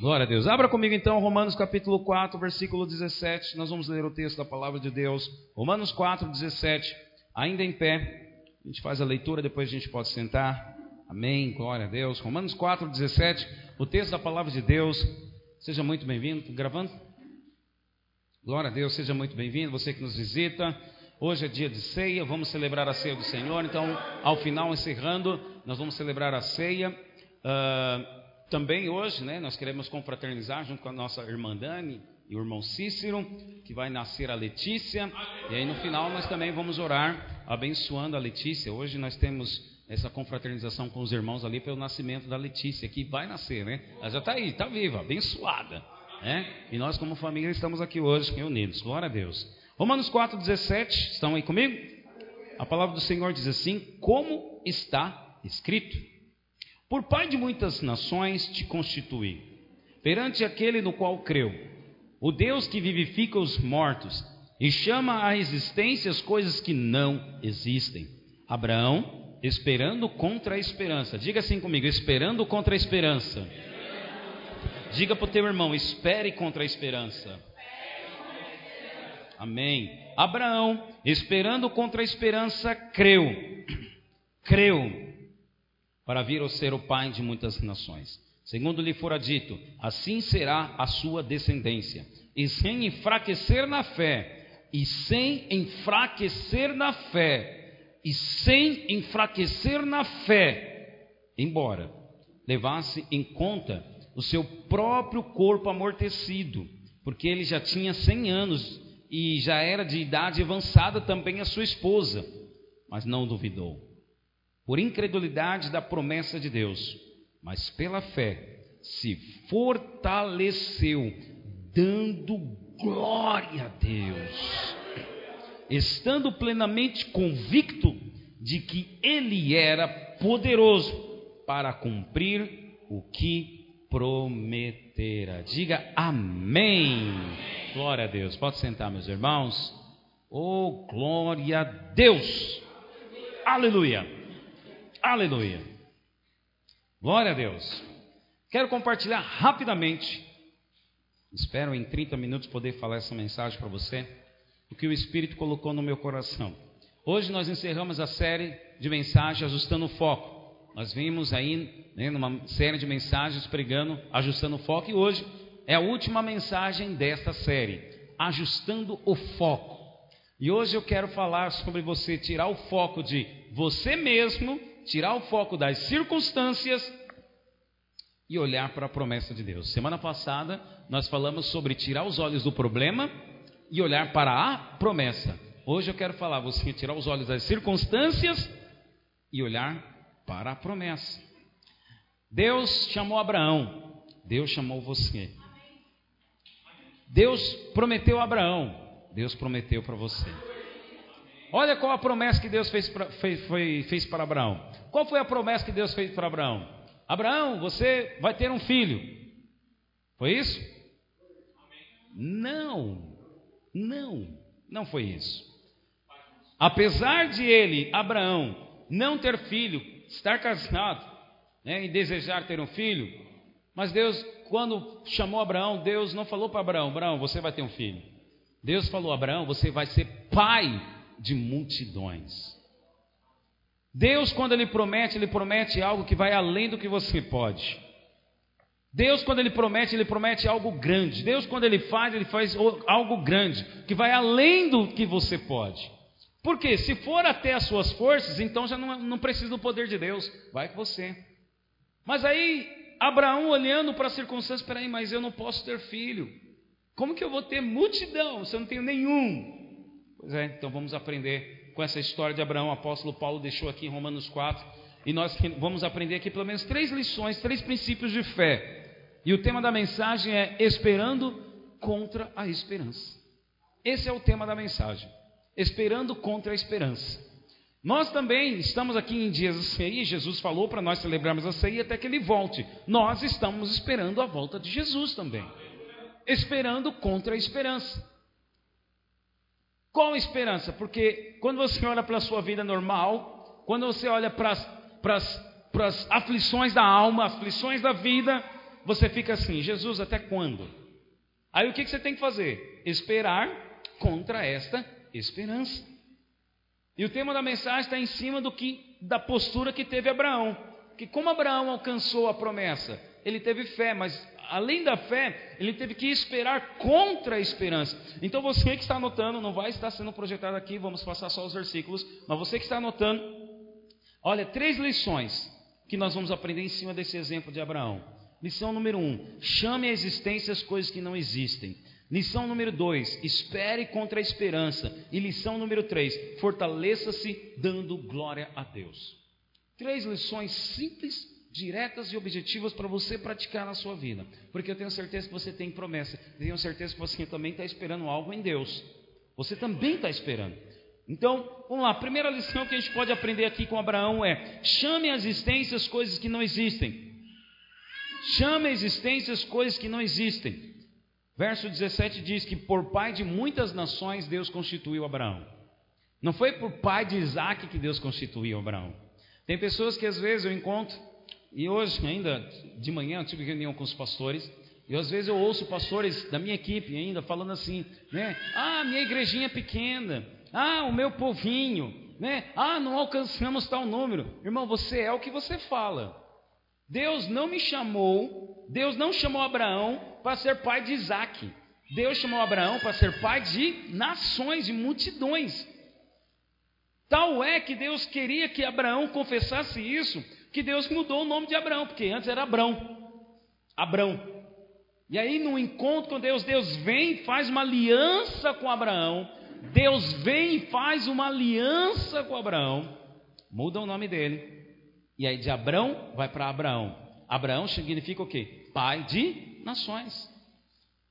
Glória a Deus. Abra comigo então Romanos capítulo 4, versículo 17. Nós vamos ler o texto da palavra de Deus. Romanos 4, 17. Ainda em pé. A gente faz a leitura, depois a gente pode sentar. Amém. Glória a Deus. Romanos 4, 17. O texto da palavra de Deus. Seja muito bem-vindo. Gravando? Glória a Deus. Seja muito bem-vindo. Você que nos visita. Hoje é dia de ceia. Vamos celebrar a ceia do Senhor. Então, ao final, encerrando, nós vamos celebrar a ceia. Uh, também hoje, né, nós queremos confraternizar junto com a nossa irmã Dani e o irmão Cícero, que vai nascer a Letícia. E aí no final nós também vamos orar abençoando a Letícia. Hoje nós temos essa confraternização com os irmãos ali pelo nascimento da Letícia, que vai nascer, né? Ela já está aí, está viva, abençoada. Né? E nós como família estamos aqui hoje reunidos. Glória a Deus. Romanos 4,17, estão aí comigo? A palavra do Senhor diz assim: Como está escrito? Por pai de muitas nações te constituí, perante aquele no qual creu, o Deus que vivifica os mortos e chama à existência as coisas que não existem. Abraão, esperando contra a esperança. Diga assim comigo: esperando contra a esperança. Diga para o teu irmão: espere contra a esperança. Amém. Abraão, esperando contra a esperança, creu. Creu para vir a ser o pai de muitas nações. Segundo lhe fora dito, assim será a sua descendência. E sem enfraquecer na fé, e sem enfraquecer na fé, e sem enfraquecer na fé, embora levasse em conta o seu próprio corpo amortecido, porque ele já tinha cem anos e já era de idade avançada também a sua esposa, mas não duvidou por incredulidade da promessa de Deus, mas pela fé se fortaleceu, dando glória a Deus, estando plenamente convicto de que Ele era poderoso para cumprir o que prometera. Diga amém. Glória a Deus. Pode sentar, meus irmãos. Oh, glória a Deus. Aleluia. Aleluia. Glória a Deus. Quero compartilhar rapidamente, espero em 30 minutos poder falar essa mensagem para você, o que o Espírito colocou no meu coração. Hoje nós encerramos a série de mensagens ajustando o foco. Nós vimos aí né, numa série de mensagens pregando, ajustando o foco, e hoje é a última mensagem desta série, ajustando o foco. E hoje eu quero falar sobre você tirar o foco de você mesmo tirar o foco das circunstâncias e olhar para a promessa de Deus. Semana passada nós falamos sobre tirar os olhos do problema e olhar para a promessa. Hoje eu quero falar você tirar os olhos das circunstâncias e olhar para a promessa. Deus chamou Abraão, Deus chamou você. Deus prometeu a Abraão, Deus prometeu para você. Olha qual a promessa que Deus fez, pra, fez, fez para Abraão. Qual foi a promessa que Deus fez para Abraão? Abraão, você vai ter um filho. Foi isso? Não, não, não foi isso. Apesar de ele, Abraão, não ter filho, estar casado né, e desejar ter um filho, mas Deus, quando chamou Abraão, Deus não falou para Abraão: Abraão, você vai ter um filho. Deus falou: Abraão, você vai ser pai de multidões. Deus, quando Ele promete, Ele promete algo que vai além do que você pode. Deus, quando Ele promete, Ele promete algo grande. Deus, quando Ele faz, Ele faz algo grande, que vai além do que você pode. Porque se for até as suas forças, então já não, não precisa do poder de Deus, vai com você. Mas aí, Abraão olhando para as circunstâncias, peraí, mas eu não posso ter filho. Como que eu vou ter multidão se eu não tenho nenhum? Pois é, então vamos aprender com essa história de Abraão. O apóstolo Paulo deixou aqui em Romanos 4. E nós vamos aprender aqui pelo menos três lições, três princípios de fé. E o tema da mensagem é Esperando contra a esperança. Esse é o tema da mensagem. Esperando contra a esperança. Nós também estamos aqui em dias de ceia, Jesus falou para nós celebrarmos a ceia até que ele volte. Nós estamos esperando a volta de Jesus também. Esperando contra a esperança. Qual esperança? Porque quando você olha para a sua vida normal, quando você olha para as aflições da alma, aflições da vida, você fica assim: Jesus, até quando? Aí o que, que você tem que fazer? Esperar contra esta esperança. E o tema da mensagem está em cima do que da postura que teve Abraão. Que como Abraão alcançou a promessa, ele teve fé, mas além da fé, ele teve que esperar contra a esperança. Então você que está anotando, não vai estar sendo projetado aqui, vamos passar só os versículos, mas você que está anotando, olha, três lições que nós vamos aprender em cima desse exemplo de Abraão. Lição número um: chame à existência as coisas que não existem. Lição número dois: espere contra a esperança. E lição número três: fortaleça-se dando glória a Deus. Três lições simples diretas e objetivas para você praticar na sua vida. Porque eu tenho certeza que você tem promessa. Tenho certeza que você também está esperando algo em Deus. Você também está esperando. Então, vamos lá. A primeira lição que a gente pode aprender aqui com Abraão é: chame à existência as coisas que não existem. Chame à existência as coisas que não existem. Verso 17 diz que por pai de muitas nações Deus constituiu Abraão. Não foi por pai de Isaac que Deus constituiu Abraão. Tem pessoas que às vezes eu encontro e hoje, ainda de manhã, eu tive reunião com os pastores. E às vezes eu ouço pastores da minha equipe ainda falando assim, né? Ah, minha igrejinha é pequena. Ah, o meu povinho, né? Ah, não alcançamos tal número. Irmão, você é o que você fala. Deus não me chamou, Deus não chamou Abraão para ser pai de Isaac. Deus chamou Abraão para ser pai de nações, de multidões. Tal é que Deus queria que Abraão confessasse isso, que Deus mudou o nome de Abraão, porque antes era Abrão. Abrão. E aí, no encontro com Deus, Deus vem e faz uma aliança com Abraão. Deus vem e faz uma aliança com Abraão. Muda o nome dele. E aí, de Abrão vai para Abraão. Abraão significa o quê? Pai de nações.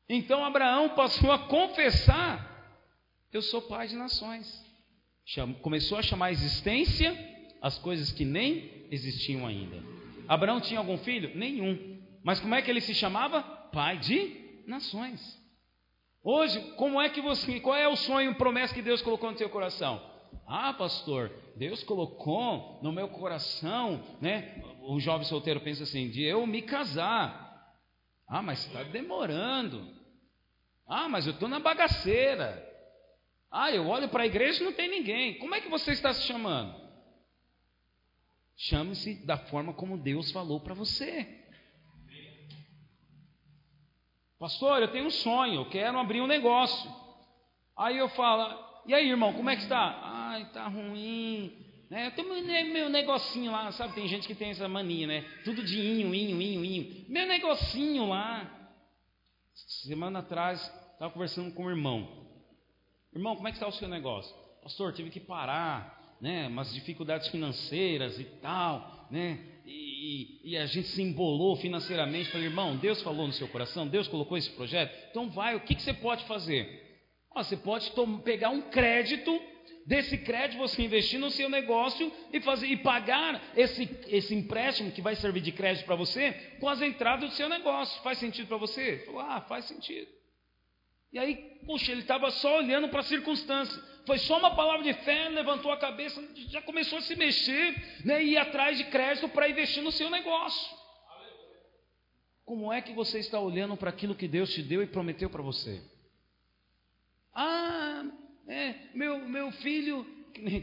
Então, Abraão passou a confessar: Eu sou pai de nações. Começou a chamar a existência as coisas que nem existiam ainda. Abraão tinha algum filho? Nenhum. Mas como é que ele se chamava? Pai de nações. Hoje, como é que você, qual é o sonho, promessa que Deus colocou no seu coração? Ah, pastor, Deus colocou no meu coração, né? O jovem solteiro pensa assim, de eu me casar. Ah, mas está demorando. Ah, mas eu estou na bagaceira. Ah, eu olho para a igreja e não tem ninguém. Como é que você está se chamando? Chame-se da forma como Deus falou para você. Pastor, eu tenho um sonho, eu quero abrir um negócio. Aí eu falo, e aí, irmão, como é que está? Ai, está ruim. Né? Eu tenho meu negocinho lá, sabe? Tem gente que tem essa mania, né? Tudo de inho, inho, inho, inho. Meu negocinho lá. Semana atrás, estava conversando com o irmão. Irmão, como é que está o seu negócio? Pastor, tive que parar né, umas dificuldades financeiras e tal, né, e, e, a gente se embolou financeiramente. Falei, irmão, Deus falou no seu coração, Deus colocou esse projeto, então vai, o que, que você pode fazer? Ó, você pode pegar um crédito, desse crédito você investir no seu negócio e, fazer, e pagar esse, esse empréstimo que vai servir de crédito para você com as entradas do seu negócio. Faz sentido para você? Ah, faz sentido. E aí, puxa, ele estava só olhando para a circunstância. Foi só uma palavra de fé, levantou a cabeça, já começou a se mexer, né, e ir atrás de crédito para investir no seu negócio. Como é que você está olhando para aquilo que Deus te deu e prometeu para você? Ah, é, meu, meu filho,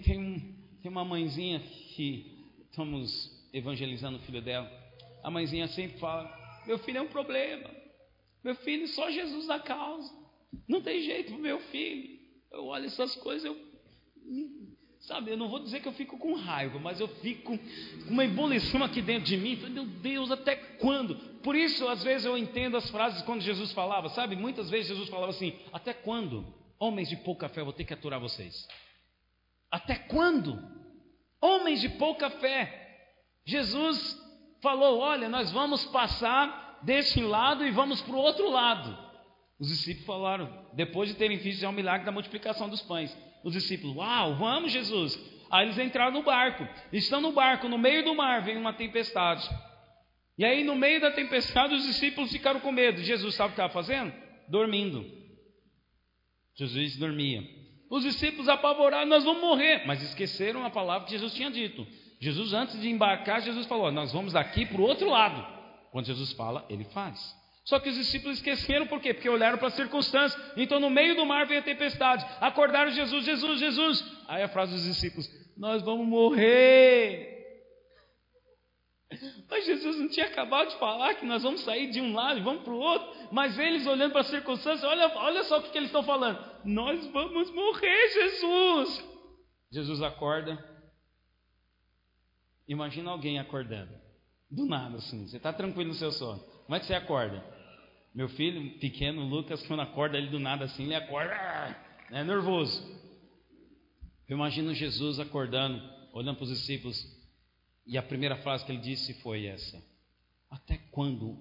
tem, um, tem uma mãezinha que estamos evangelizando o filho dela. A mãezinha sempre fala: Meu filho é um problema. Meu filho, só Jesus da causa. Não tem jeito para meu filho. Eu olho essas coisas, eu. Sabe, eu não vou dizer que eu fico com raiva, mas eu fico com uma ebulição aqui dentro de mim. Meu Deus, até quando? Por isso, às vezes, eu entendo as frases quando Jesus falava, sabe? Muitas vezes Jesus falava assim: Até quando, homens de pouca fé, eu vou ter que aturar vocês? Até quando? Homens de pouca fé. Jesus falou: Olha, nós vamos passar desse lado e vamos para o outro lado. Os discípulos falaram, depois de terem visto já o milagre da multiplicação dos pães. Os discípulos, uau, vamos Jesus. Aí eles entraram no barco. Estão no barco, no meio do mar, vem uma tempestade. E aí, no meio da tempestade, os discípulos ficaram com medo. Jesus sabe o que estava fazendo? Dormindo. Jesus dormia. Os discípulos apavoraram, nós vamos morrer. Mas esqueceram a palavra que Jesus tinha dito. Jesus, antes de embarcar, Jesus falou: Nós vamos daqui para o outro lado. Quando Jesus fala, ele faz. Só que os discípulos esqueceram por quê? Porque olharam para as circunstâncias. Então, no meio do mar veio a tempestade. Acordaram Jesus, Jesus, Jesus. Aí a frase dos discípulos: Nós vamos morrer. Mas Jesus não tinha acabado de falar que nós vamos sair de um lado e vamos para o outro. Mas eles olhando para as circunstâncias, olha, olha só o que, que eles estão falando. Nós vamos morrer, Jesus. Jesus acorda. Imagina alguém acordando. Do nada, assim. Você está tranquilo no seu sono. Como é que você acorda? Meu filho pequeno, Lucas, quando acorda ele do nada assim, ele acorda. É nervoso. Eu imagino Jesus acordando, olhando para os discípulos. E a primeira frase que ele disse foi essa: Até quando,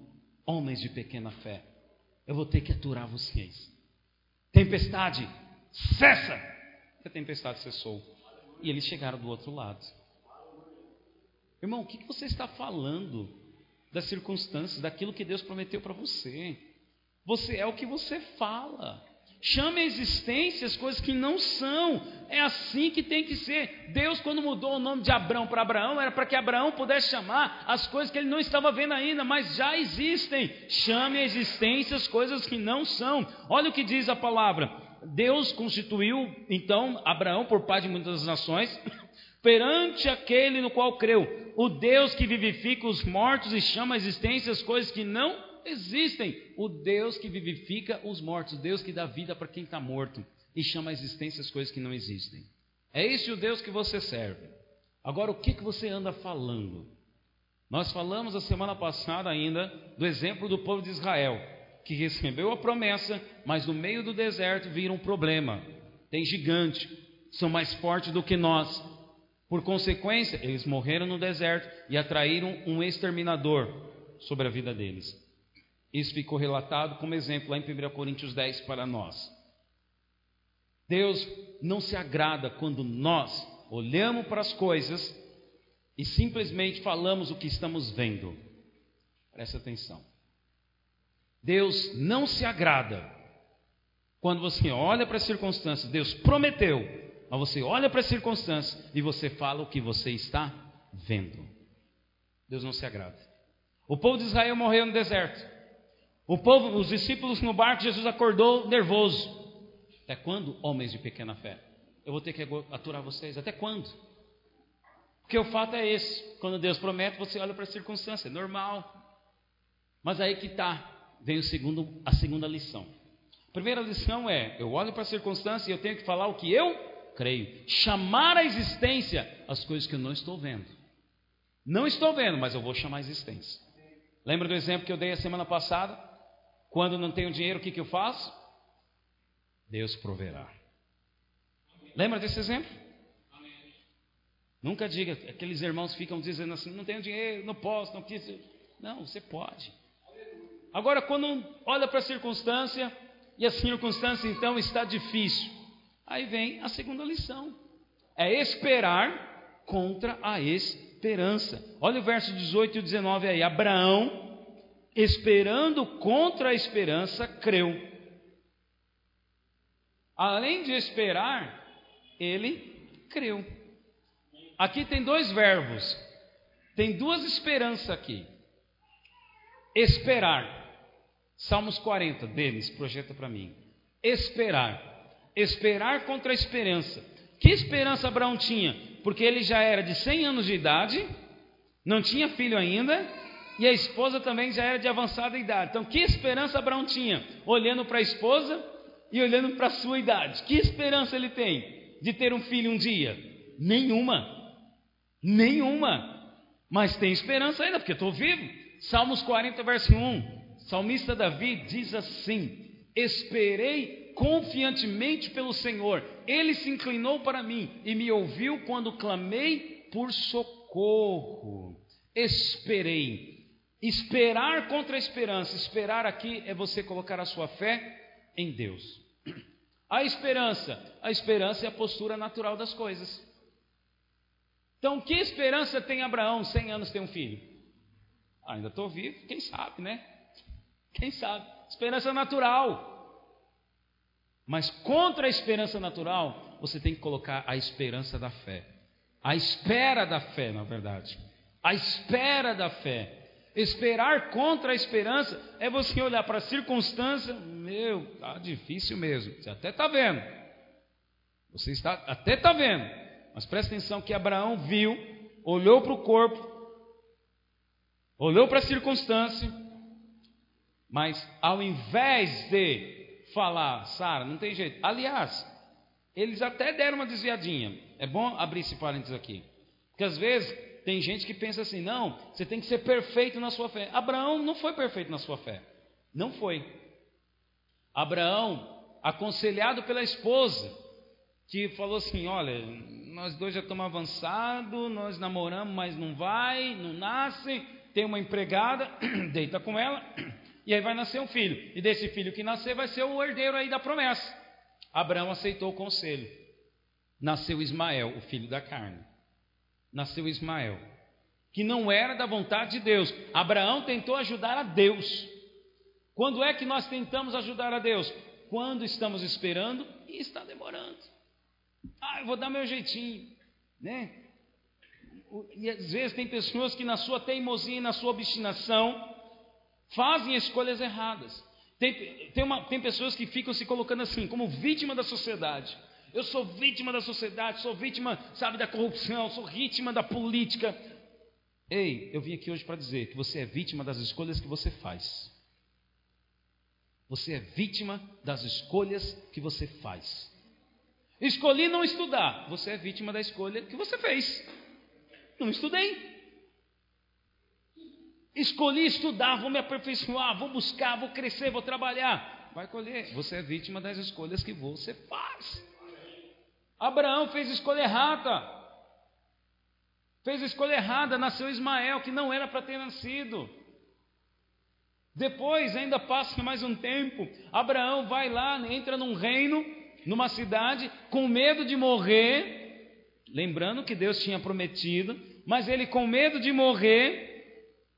homens de pequena fé, eu vou ter que aturar vocês? Tempestade, cessa! E a tempestade cessou. E eles chegaram do outro lado. Irmão, o que você está falando das circunstâncias, daquilo que Deus prometeu para você? Você é o que você fala. Chame a existência as coisas que não são. É assim que tem que ser. Deus, quando mudou o nome de Abraão para Abraão, era para que Abraão pudesse chamar as coisas que ele não estava vendo ainda, mas já existem. Chame a existência as coisas que não são. Olha o que diz a palavra. Deus constituiu, então, Abraão por pai de muitas nações, perante aquele no qual creu. O Deus que vivifica os mortos e chama a existência as coisas que não existem. O Deus que vivifica os mortos, Deus que dá vida para quem está morto e chama a existência as coisas que não existem. É esse o Deus que você serve. Agora, o que, que você anda falando? Nós falamos a semana passada ainda do exemplo do povo de Israel, que recebeu a promessa, mas no meio do deserto vira um problema. Tem gigante, são mais fortes do que nós. Por consequência, eles morreram no deserto e atraíram um exterminador sobre a vida deles. Isso ficou relatado como exemplo lá em 1 Coríntios 10 para nós. Deus não se agrada quando nós olhamos para as coisas e simplesmente falamos o que estamos vendo. Presta atenção. Deus não se agrada quando você olha para as circunstâncias. Deus prometeu, mas você olha para as circunstâncias e você fala o que você está vendo. Deus não se agrada. O povo de Israel morreu no deserto. O povo, os discípulos no barco, Jesus acordou nervoso. Até quando, homens de pequena fé? Eu vou ter que aturar vocês. Até quando? Porque o fato é esse: quando Deus promete, você olha para a circunstância, é normal. Mas aí que está, vem o segundo, a segunda lição. A primeira lição é: eu olho para a circunstância e eu tenho que falar o que eu creio. Chamar a existência as coisas que eu não estou vendo. Não estou vendo, mas eu vou chamar a existência. Lembra do exemplo que eu dei a semana passada? Quando não tenho dinheiro, o que, que eu faço? Deus proverá. Lembra desse exemplo? Nunca diga, aqueles irmãos ficam dizendo assim: não tenho dinheiro, não posso, não quis. Não, você pode. Agora, quando olha para a circunstância, e a circunstância então está difícil, aí vem a segunda lição: é esperar contra a esperança. Olha o verso 18 e 19 aí: Abraão esperando contra a esperança, creu. Além de esperar, ele creu. Aqui tem dois verbos, tem duas esperanças aqui. Esperar. Salmos 40, deles, projeta para mim. Esperar. Esperar contra a esperança. Que esperança Abraão tinha? Porque ele já era de 100 anos de idade, não tinha filho ainda, e a esposa também já era de avançada idade. Então, que esperança Abraão tinha? Olhando para a esposa e olhando para a sua idade. Que esperança ele tem de ter um filho um dia? Nenhuma. Nenhuma. Mas tem esperança ainda, porque estou vivo. Salmos 40, verso 1. Salmista Davi diz assim: Esperei confiantemente pelo Senhor, ele se inclinou para mim e me ouviu quando clamei por socorro. Esperei Esperar contra a esperança. Esperar aqui é você colocar a sua fé em Deus. A esperança. A esperança é a postura natural das coisas. Então, que esperança tem Abraão? 100 anos tem um filho. Ah, ainda estou vivo, quem sabe, né? Quem sabe? Esperança natural. Mas contra a esperança natural, você tem que colocar a esperança da fé. A espera da fé, na verdade. A espera da fé. Esperar contra a esperança é você olhar para a circunstância, meu, tá difícil mesmo. Você até está vendo. Você está até está vendo. Mas presta atenção que Abraão viu, olhou para o corpo, olhou para a circunstância, mas ao invés de falar, Sara, não tem jeito. Aliás, eles até deram uma desviadinha. É bom abrir esse parênteses aqui. Porque às vezes tem gente que pensa assim: não, você tem que ser perfeito na sua fé. Abraão não foi perfeito na sua fé. Não foi. Abraão, aconselhado pela esposa, que falou assim: olha, nós dois já estamos avançados, nós namoramos, mas não vai, não nasce. Tem uma empregada, deita com ela, e aí vai nascer um filho. E desse filho que nascer vai ser o herdeiro aí da promessa. Abraão aceitou o conselho. Nasceu Ismael, o filho da carne nasceu Ismael, que não era da vontade de Deus. Abraão tentou ajudar a Deus. Quando é que nós tentamos ajudar a Deus? Quando estamos esperando e está demorando. Ah, eu vou dar meu jeitinho, né? E às vezes tem pessoas que na sua teimosia e na sua obstinação fazem escolhas erradas. Tem, tem, uma, tem pessoas que ficam se colocando assim, como vítima da sociedade. Eu sou vítima da sociedade, sou vítima, sabe, da corrupção, sou vítima da política. Ei, eu vim aqui hoje para dizer que você é vítima das escolhas que você faz. Você é vítima das escolhas que você faz. Escolhi não estudar, você é vítima da escolha que você fez. Não estudei. Escolhi estudar, vou me aperfeiçoar, vou buscar, vou crescer, vou trabalhar. Vai colher. Você é vítima das escolhas que você faz. Abraão fez escolha errada. Fez escolha errada, nasceu Ismael, que não era para ter nascido. Depois, ainda passa mais um tempo, Abraão vai lá, entra num reino, numa cidade, com medo de morrer, lembrando que Deus tinha prometido, mas ele com medo de morrer,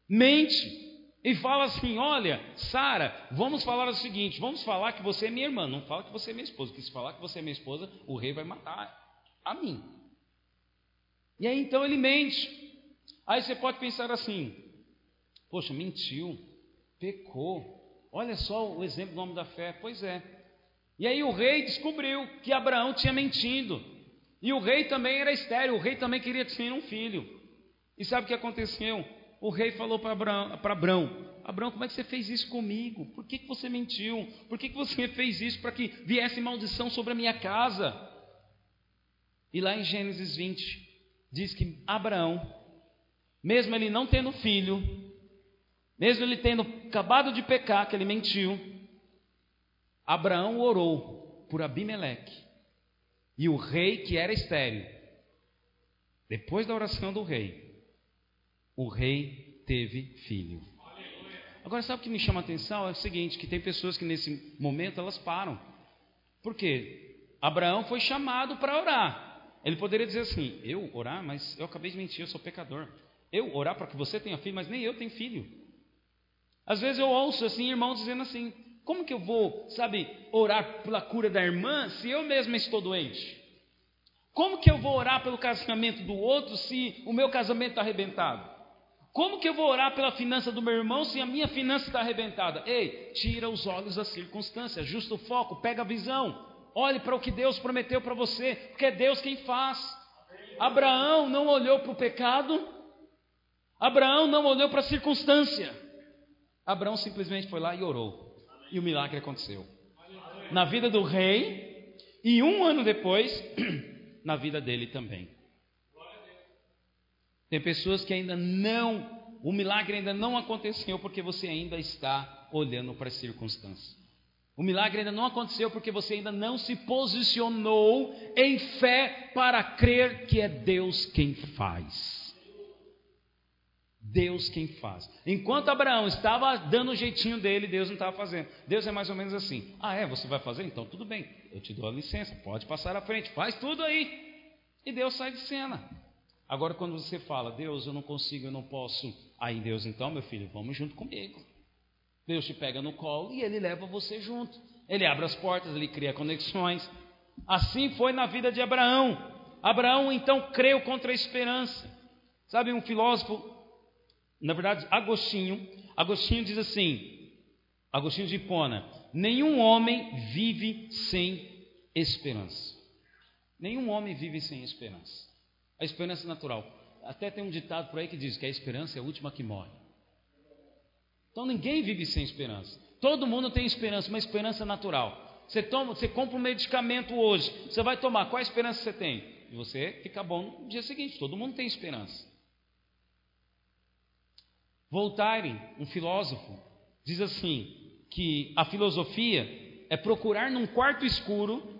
mente e fala assim: Olha, Sara, vamos falar o seguinte: vamos falar que você é minha irmã, não fala que você é minha esposa, porque se falar que você é minha esposa, o rei vai matar a mim. E aí então ele mente. Aí você pode pensar assim: Poxa, mentiu, pecou. Olha só o exemplo do homem da fé. Pois é. E aí o rei descobriu que Abraão tinha mentido. E o rei também era estéreo, o rei também queria ter um filho. E sabe o que aconteceu? O rei falou para Abraão, Abraão, Abraão, como é que você fez isso comigo? Por que, que você mentiu? Por que, que você fez isso para que viesse maldição sobre a minha casa? E lá em Gênesis 20, diz que Abraão, mesmo ele não tendo filho, mesmo ele tendo acabado de pecar, que ele mentiu, Abraão orou por Abimeleque. E o rei que era estéreo, depois da oração do rei, o rei teve filho. Agora, sabe o que me chama a atenção? É o seguinte: que tem pessoas que nesse momento elas param. Por quê? Abraão foi chamado para orar. Ele poderia dizer assim: Eu orar, mas eu acabei de mentir, eu sou pecador. Eu orar para que você tenha filho, mas nem eu tenho filho. Às vezes eu ouço assim, irmãos dizendo assim: Como que eu vou, sabe, orar pela cura da irmã se eu mesmo estou doente? Como que eu vou orar pelo casamento do outro se o meu casamento está arrebentado? Como que eu vou orar pela finança do meu irmão se a minha finança está arrebentada? Ei, tira os olhos da circunstância, ajusta o foco, pega a visão. Olhe para o que Deus prometeu para você, porque é Deus quem faz. Abraão não olhou para o pecado, Abraão não olhou para a circunstância. Abraão simplesmente foi lá e orou. E o milagre aconteceu. Na vida do rei, e um ano depois, na vida dele também. Tem pessoas que ainda não, o milagre ainda não aconteceu porque você ainda está olhando para as circunstâncias. O milagre ainda não aconteceu porque você ainda não se posicionou em fé para crer que é Deus quem faz. Deus quem faz. Enquanto Abraão estava dando o jeitinho dele, Deus não estava fazendo. Deus é mais ou menos assim: ah, é? Você vai fazer? Então tudo bem, eu te dou a licença, pode passar à frente, faz tudo aí. E Deus sai de cena. Agora, quando você fala, Deus, eu não consigo, eu não posso, aí Deus, então, meu filho, vamos junto comigo. Deus te pega no colo e ele leva você junto. Ele abre as portas, ele cria conexões. Assim foi na vida de Abraão. Abraão então creu contra a esperança. Sabe, um filósofo Na verdade, Agostinho, Agostinho diz assim, Agostinho de Hipona, nenhum homem vive sem esperança. Nenhum homem vive sem esperança. A esperança natural. Até tem um ditado por aí que diz que a esperança é a última que morre. Então ninguém vive sem esperança. Todo mundo tem esperança, uma esperança natural. Você toma, você compra um medicamento hoje, você vai tomar, qual a esperança você tem? E você fica bom no dia seguinte. Todo mundo tem esperança. Voltaire, um filósofo, diz assim: que a filosofia é procurar num quarto escuro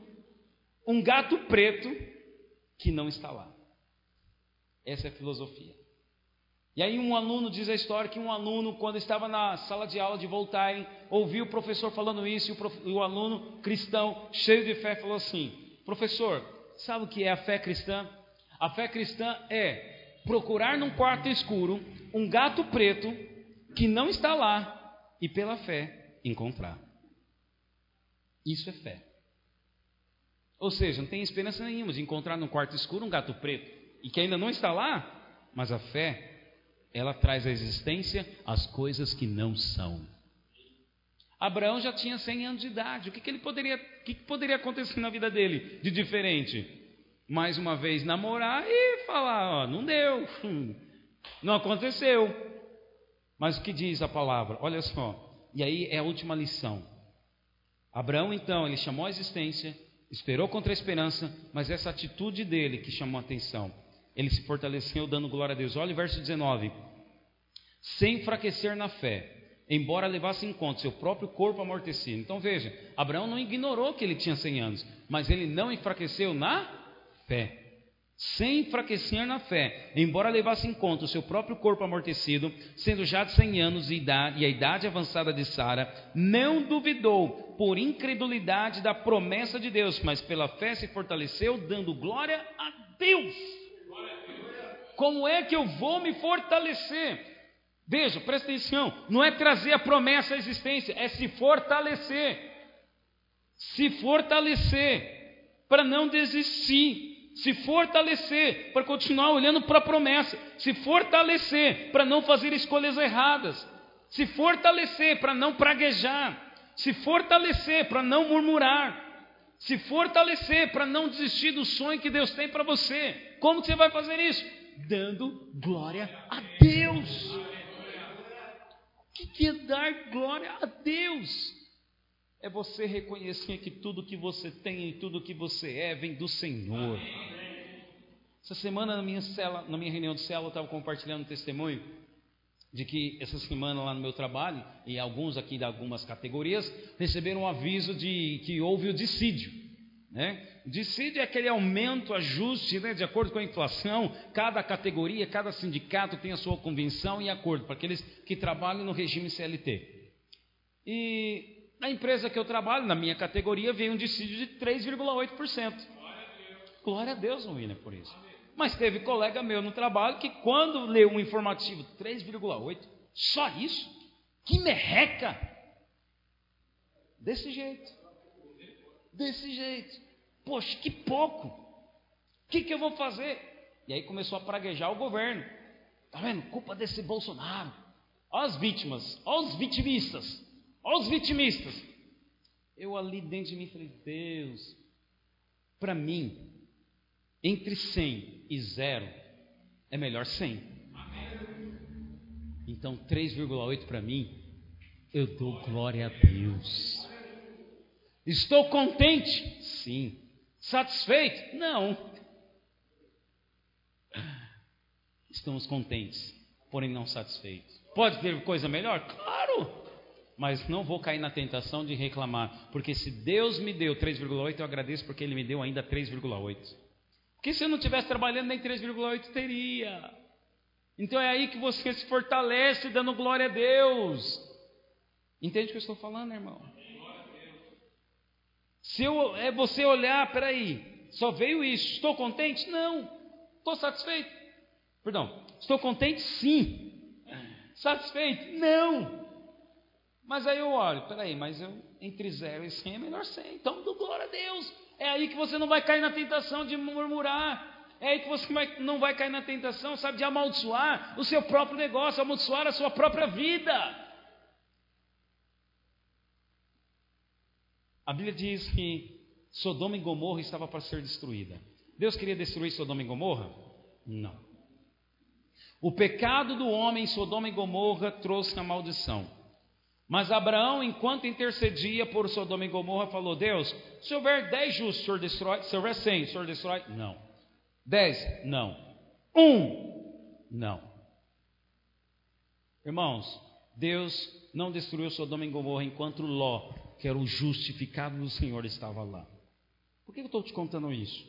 um gato preto que não está lá. Essa é a filosofia. E aí um aluno diz a história que um aluno, quando estava na sala de aula de Voltaire, ouviu o professor falando isso, e o, prof... e o aluno cristão, cheio de fé, falou assim: Professor, sabe o que é a fé cristã? A fé cristã é procurar num quarto escuro um gato preto que não está lá e pela fé encontrar. Isso é fé. Ou seja, não tem esperança nenhuma de encontrar num quarto escuro um gato preto e que ainda não está lá, mas a fé, ela traz à existência as coisas que não são. Abraão já tinha 100 anos de idade. O que, que ele poderia, o que, que poderia acontecer na vida dele de diferente? Mais uma vez namorar e falar, ó, não deu, não aconteceu. Mas o que diz a palavra? Olha só. E aí é a última lição. Abraão então, ele chamou a existência, esperou contra a esperança, mas essa atitude dele que chamou a atenção. Ele se fortaleceu dando glória a Deus. Olha o verso 19. Sem enfraquecer na fé, embora levasse em conta seu próprio corpo amortecido. Então veja, Abraão não ignorou que ele tinha 100 anos, mas ele não enfraqueceu na fé. Sem enfraquecer na fé, embora levasse em conta o seu próprio corpo amortecido, sendo já de 100 anos e, a idade avançada de Sara, não duvidou por incredulidade da promessa de Deus, mas pela fé se fortaleceu, dando glória a Deus. Como é que eu vou me fortalecer? Veja, presta atenção, não é trazer a promessa à existência, é se fortalecer. Se fortalecer para não desistir, se fortalecer para continuar olhando para a promessa, se fortalecer para não fazer escolhas erradas, se fortalecer para não praguejar, se fortalecer para não murmurar, se fortalecer para não desistir do sonho que Deus tem para você. Como você vai fazer isso? Dando glória a Deus que é dar glória a Deus? É você reconhecer que tudo que você tem e tudo que você é vem do Senhor. Essa semana na minha cela, na minha reunião de cela, eu estava compartilhando um testemunho de que essa semana lá no meu trabalho, e alguns aqui de algumas categorias, receberam um aviso de que houve o dissídio. Né? É aquele aumento, ajuste, né, de acordo com a inflação. Cada categoria, cada sindicato tem a sua convenção e acordo para aqueles que trabalham no regime CLT. E na empresa que eu trabalho, na minha categoria, veio um dissídio de 3,8%. Glória a Deus, William, por isso. Mas teve colega meu no trabalho que, quando leu um informativo 3,8%, só isso? Que merreca! Desse jeito. Desse jeito. Poxa, que pouco. O que, que eu vou fazer? E aí começou a praguejar o governo. Está vendo? Culpa desse Bolsonaro. Olha as vítimas, olha os vitimistas, olha os vitimistas. Eu ali dentro de mim falei, Deus, para mim, entre 100 e 0, é melhor 100. Então 3,8 para mim, eu dou glória a Deus. Estou contente? Sim. Satisfeito? Não. Estamos contentes, porém não satisfeitos. Pode ter coisa melhor? Claro! Mas não vou cair na tentação de reclamar, porque se Deus me deu 3,8, eu agradeço porque Ele me deu ainda 3,8. Porque se eu não estivesse trabalhando, nem 3,8 teria. Então é aí que você se fortalece dando glória a Deus. Entende o que eu estou falando, irmão? Se eu, é você olhar, peraí, só veio isso, estou contente? Não. Estou satisfeito? Perdão, estou contente? Sim. Satisfeito? Não. Mas aí eu olho, peraí, mas eu, entre zero e cem é melhor cem. Então, glória a Deus. É aí que você não vai cair na tentação de murmurar. É aí que você não vai cair na tentação, sabe, de amaldiçoar o seu próprio negócio, amaldiçoar a sua própria vida. A Bíblia diz que Sodoma e Gomorra estava para ser destruída. Deus queria destruir Sodoma e Gomorra? Não. O pecado do homem em Sodoma e Gomorra trouxe a maldição. Mas Abraão, enquanto intercedia por Sodoma e Gomorra, falou: Deus, se houver dez justos, o senhor destrói? Se houver cem, o senhor destrói? Não. Dez? Não. Um? Não. Irmãos, Deus não destruiu Sodoma e Gomorra enquanto Ló, que era o justificado do Senhor, estava lá. Por que eu estou te contando isso?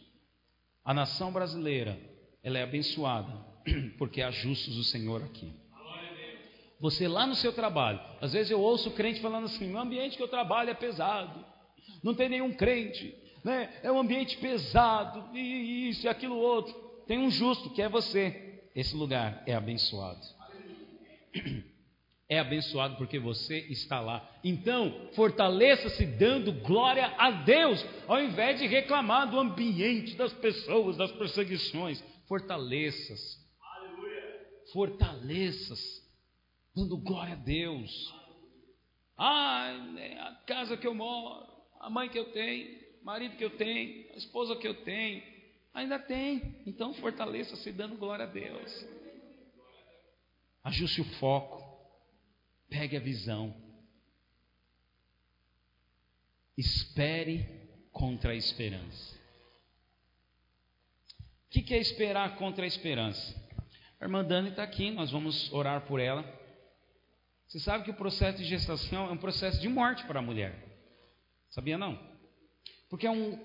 A nação brasileira, ela é abençoada, porque há justos do Senhor aqui. Você lá no seu trabalho, às vezes eu ouço crente falando assim: o ambiente que eu trabalho é pesado, não tem nenhum crente, né? é um ambiente pesado, e isso e aquilo outro. Tem um justo que é você. Esse lugar é abençoado. É abençoado porque você está lá. Então, fortaleça-se dando glória a Deus, ao invés de reclamar do ambiente, das pessoas, das perseguições. Fortaleça-se. Fortaleça-se dando glória a Deus. Ah, a casa que eu moro, a mãe que eu tenho, o marido que eu tenho, a esposa que eu tenho, ainda tem. Então fortaleça-se dando glória a Deus. Ajuste o foco, pegue a visão. Espere contra a esperança. O que é esperar contra a esperança? A irmã Dani está aqui, nós vamos orar por ela. Você sabe que o processo de gestação é um processo de morte para a mulher. Sabia não? Porque é um,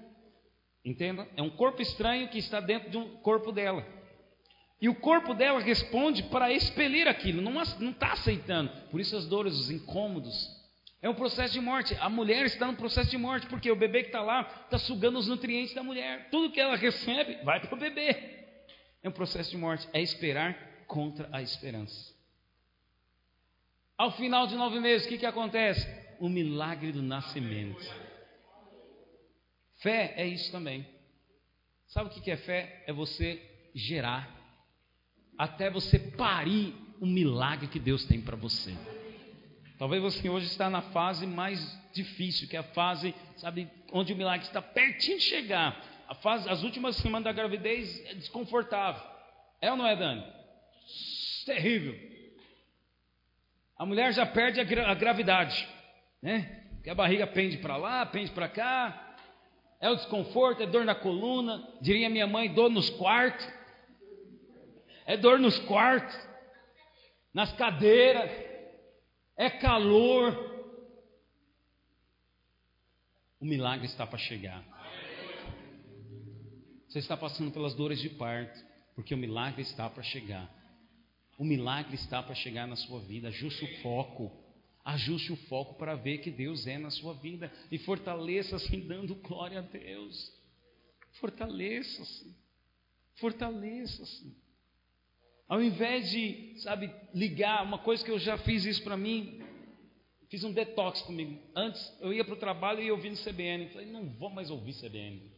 entenda, é um corpo estranho que está dentro de um corpo dela. E o corpo dela responde para expelir aquilo, não está aceitando. Por isso as dores, os incômodos. É um processo de morte. A mulher está no processo de morte, porque o bebê que está lá está sugando os nutrientes da mulher. Tudo que ela recebe vai para o bebê. É um processo de morte. É esperar contra a esperança. Ao final de nove meses, o que, que acontece? O milagre do nascimento. Fé é isso também. Sabe o que, que é fé? É você gerar, até você parir o milagre que Deus tem para você. Talvez você hoje está na fase mais difícil, que é a fase, sabe, onde o milagre está pertinho de chegar. A fase, as últimas semanas da gravidez é desconfortável. É ou não é, Dani? Terrível. A mulher já perde a, gra a gravidade, né? Que a barriga pende para lá, pende para cá. É o desconforto, é dor na coluna. Diria minha mãe, dor nos quartos. É dor nos quartos, nas cadeiras. É calor. O milagre está para chegar. Você está passando pelas dores de parto, porque o milagre está para chegar. O milagre está para chegar na sua vida. Ajuste o foco. Ajuste o foco para ver que Deus é na sua vida. E fortaleça-se dando glória a Deus. Fortaleça-se. Fortaleça-se. Ao invés de, sabe, ligar, uma coisa que eu já fiz isso para mim, fiz um detox comigo. Antes eu ia para o trabalho e ia ouvindo CBN. Falei, não vou mais ouvir CBN.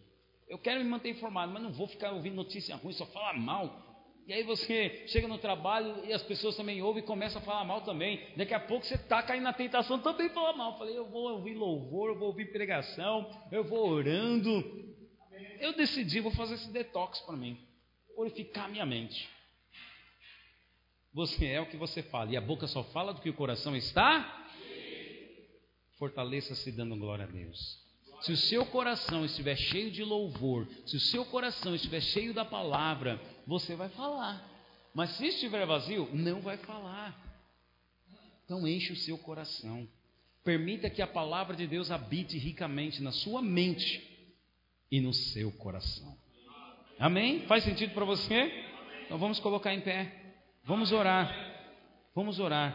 Eu quero me manter informado, mas não vou ficar ouvindo notícia ruim, só falar mal. E aí você chega no trabalho e as pessoas também ouvem e começam a falar mal também. Daqui a pouco você está caindo na tentação também falar mal. Falei, eu vou ouvir louvor, eu vou ouvir pregação, eu vou orando. Eu decidi, vou fazer esse detox para mim. Purificar minha mente. Você é o que você fala. E a boca só fala do que o coração está. Fortaleça-se dando glória a Deus. Se o seu coração estiver cheio de louvor, se o seu coração estiver cheio da palavra, você vai falar. Mas se estiver vazio, não vai falar. Então enche o seu coração. Permita que a palavra de Deus habite ricamente na sua mente e no seu coração. Amém? Faz sentido para você? Então vamos colocar em pé. Vamos orar. Vamos orar.